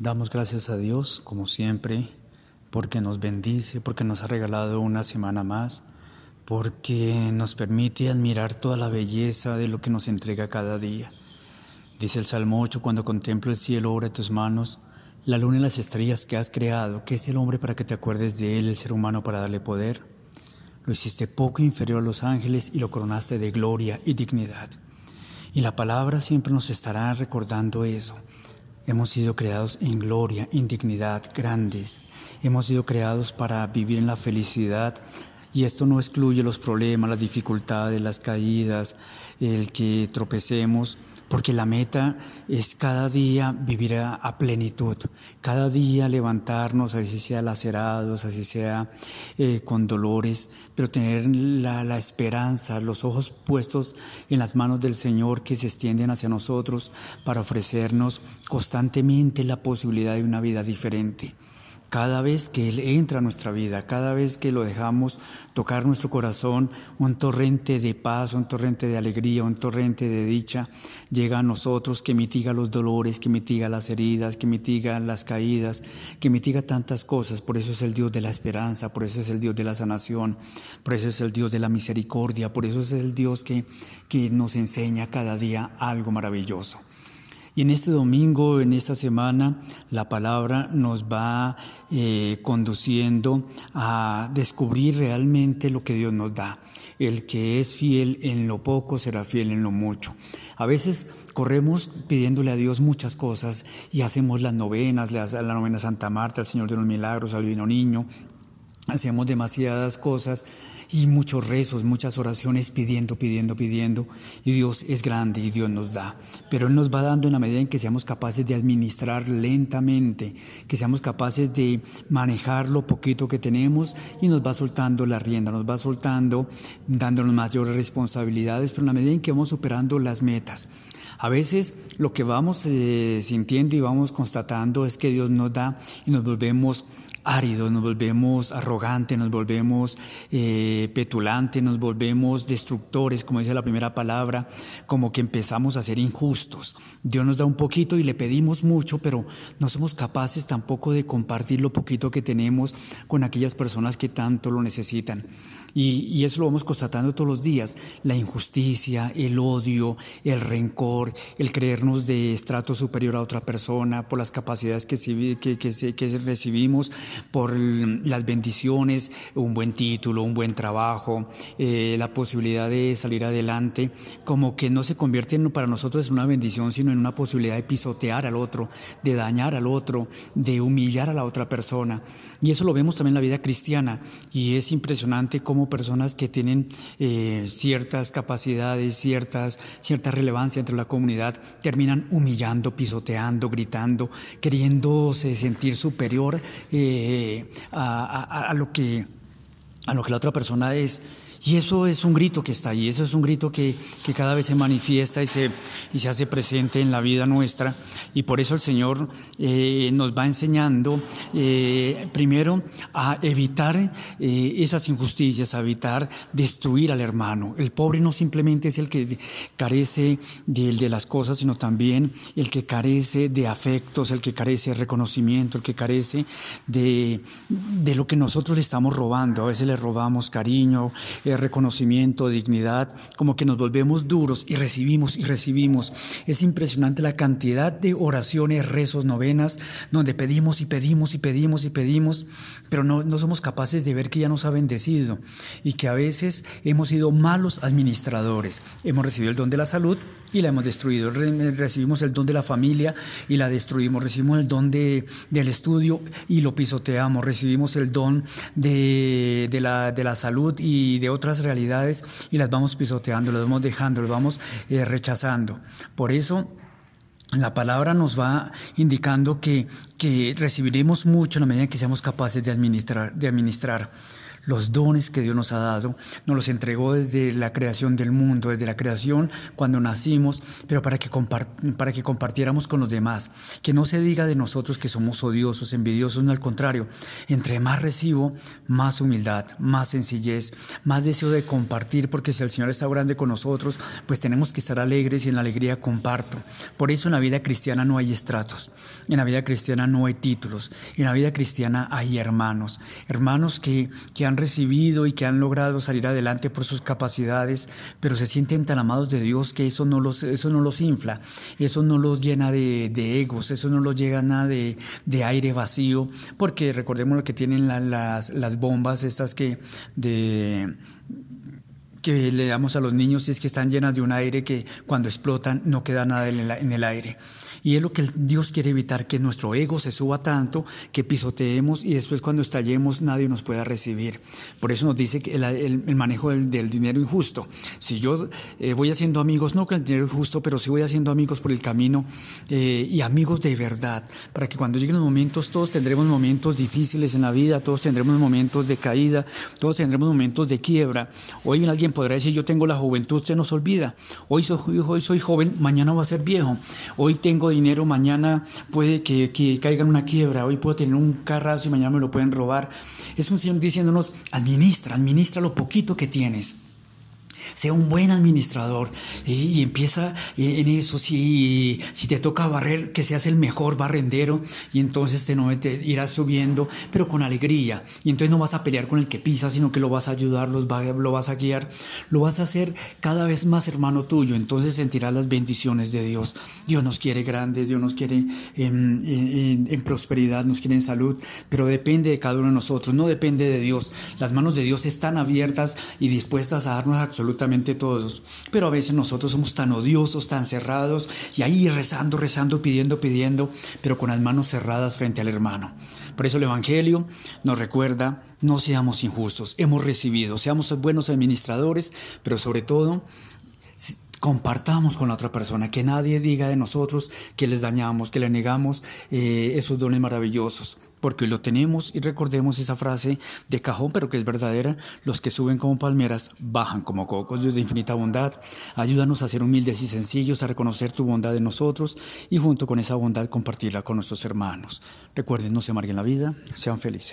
Damos gracias a Dios, como siempre, porque nos bendice, porque nos ha regalado una semana más, porque nos permite admirar toda la belleza de lo que nos entrega cada día. Dice el Salmo 8, cuando contemplo el cielo, obra de tus manos, la luna y las estrellas que has creado, ¿qué es el hombre para que te acuerdes de él, el ser humano para darle poder? Lo hiciste poco inferior a los ángeles y lo coronaste de gloria y dignidad. Y la palabra siempre nos estará recordando eso Hemos sido creados en gloria, en dignidad, grandes. Hemos sido creados para vivir en la felicidad y esto no excluye los problemas, las dificultades, las caídas, el que tropecemos, porque la meta es cada día vivir a, plenitud, cada día levantarnos, así sea lacerados, así sea eh, con dolores, pero tener la, la, esperanza, los ojos puestos en las manos del Señor que se extienden hacia nosotros para ofrecernos constantemente la posibilidad de una vida diferente. Cada vez que Él entra a nuestra vida, cada vez que lo dejamos tocar nuestro corazón, un torrente de paz, un torrente de alegría, un torrente de dicha llega a nosotros que mitiga los dolores, que mitiga las heridas, que mitiga las caídas, que mitiga tantas cosas. Por eso es el Dios de la esperanza, por eso es el Dios de la sanación, por eso es el Dios de la misericordia, por eso es el Dios que, que nos enseña cada día algo maravilloso. Y en este domingo, en esta semana, la palabra nos va eh, conduciendo a descubrir realmente lo que Dios nos da. El que es fiel en lo poco será fiel en lo mucho. A veces corremos pidiéndole a Dios muchas cosas y hacemos las novenas, la novena Santa Marta, al Señor de los Milagros, al Vino Niño, hacemos demasiadas cosas y muchos rezos, muchas oraciones pidiendo, pidiendo, pidiendo. Y Dios es grande y Dios nos da. Pero Él nos va dando en la medida en que seamos capaces de administrar lentamente, que seamos capaces de manejar lo poquito que tenemos y nos va soltando la rienda, nos va soltando, dándonos mayores responsabilidades, pero en la medida en que vamos superando las metas. A veces lo que vamos eh, sintiendo y vamos constatando es que Dios nos da y nos volvemos áridos, nos volvemos arrogantes, nos volvemos eh, petulantes, nos volvemos destructores, como dice la primera palabra, como que empezamos a ser injustos. Dios nos da un poquito y le pedimos mucho, pero no somos capaces tampoco de compartir lo poquito que tenemos con aquellas personas que tanto lo necesitan. Y, eso lo vamos constatando todos los días, la injusticia, el odio, el rencor, el creernos de estrato superior a otra persona por las capacidades que, recibimos, por las bendiciones, un buen título, un buen trabajo, eh, la posibilidad de salir adelante, como que no se convierte para nosotros en una bendición, sino en una posibilidad de pisotear al otro, de dañar al otro, de humillar a la otra persona. Y eso lo vemos también en la vida cristiana y es impresionante cómo personas que tienen eh, ciertas capacidades, ciertas, cierta relevancia entre la comunidad, terminan humillando, pisoteando, gritando, queriéndose sentir superior eh, a, lo que, a lo que la otra persona es. Y eso es un grito que está ahí, eso es un grito que, que, cada vez se manifiesta y se, y se hace presente en la vida nuestra. Y por eso el Señor eh, nos va enseñando eh, primero a evitar eh, esas injusticias, a evitar destruir al hermano. El pobre no simplemente es el que carece de, de las cosas, sino también el que carece de afectos, el que carece de reconocimiento, el que carece de, de lo que nosotros le estamos robando. A veces le robamos cariño, reconocimiento, dignidad, como que nos volvemos duros y recibimos y recibimos. Es impresionante la cantidad de oraciones, rezos, novenas, donde pedimos y pedimos y pedimos y pedimos, pero no, no somos capaces de ver que ya nos ha bendecido y que a veces hemos sido malos administradores. Hemos recibido el don de la salud y la hemos destruido. Recibimos el don de la familia y la destruimos. Recibimos el don de, del estudio y lo pisoteamos. Recibimos el don de, de, la, de la salud y de otras realidades y las vamos pisoteando, las vamos dejando, las vamos eh, rechazando. Por eso la palabra nos va indicando que, que recibiremos mucho en la medida que seamos capaces de administrar. De administrar. Los dones que Dios nos ha dado, nos los entregó desde la creación del mundo, desde la creación cuando nacimos, pero para que, para que compartiéramos con los demás. Que no se diga de nosotros que somos odiosos, envidiosos, no al contrario. Entre más recibo, más humildad, más sencillez, más deseo de compartir, porque si el Señor está grande con nosotros, pues tenemos que estar alegres y en la alegría comparto. Por eso en la vida cristiana no hay estratos, en la vida cristiana no hay títulos, en la vida cristiana hay hermanos, hermanos que, que han recibido y que han logrado salir adelante por sus capacidades, pero se sienten tan amados de Dios que eso no los, eso no los infla, eso no los llena de, egos, eso no los llena de, de aire vacío, porque recordemos lo que tienen las, bombas estas que que le damos a los niños y es que están llenas de un aire que cuando explotan no queda nada en el aire. Y es lo que Dios quiere evitar, que nuestro ego se suba tanto, que pisoteemos y después cuando estallemos nadie nos pueda recibir. Por eso nos dice que el, manejo del, dinero injusto. Si yo eh, voy haciendo amigos, no con el dinero injusto, pero sí voy haciendo amigos por el camino eh, y amigos de verdad, para que cuando lleguen los momentos, todos tendremos momentos difíciles en la vida, todos tendremos momentos de caída, todos tendremos momentos de quiebra. Hoy alguien podrá decir, yo tengo la juventud, se nos olvida. Hoy soy, hoy soy joven, mañana voy a ser viejo. Hoy tengo dinero, mañana puede que, caiga en una quiebra, hoy puedo tener un carrazo y mañana me lo pueden robar. Es un Señor diciéndonos, administra, administra lo poquito que tienes. Sea un buen administrador y empieza en eso. Si, si te toca barrer, que seas el mejor barrendero y entonces te, no, te irás subiendo, pero con alegría. Y entonces no vas a pelear con el que pisa, sino que lo vas a ayudar, los lo vas a guiar, lo vas a hacer cada vez más hermano tuyo. Entonces sentirás las bendiciones de Dios. Dios nos quiere grandes, Dios nos quiere en, en prosperidad, nos quiere en salud, pero depende de cada uno de nosotros, no depende de Dios. Las manos de Dios están abiertas y dispuestas a darnos absolutamente todos. Pero a veces nosotros somos tan odiosos, tan cerrados, y ahí rezando, rezando, pidiendo, pidiendo, pero con las manos cerradas frente al hermano. Por eso el Evangelio nos recuerda, no seamos injustos, hemos recibido, seamos buenos administradores, pero sobre todo compartamos con la otra persona, que nadie diga de nosotros que les dañamos, que le negamos eh, esos dones maravillosos, porque lo tenemos y recordemos esa frase de cajón, pero que es verdadera, los que suben como palmeras bajan como cocos, Dios de infinita bondad, ayúdanos a ser humildes y sencillos, a reconocer tu bondad en nosotros y junto con esa bondad compartirla con nuestros hermanos. Recuerden, no se amarguen la vida, sean felices.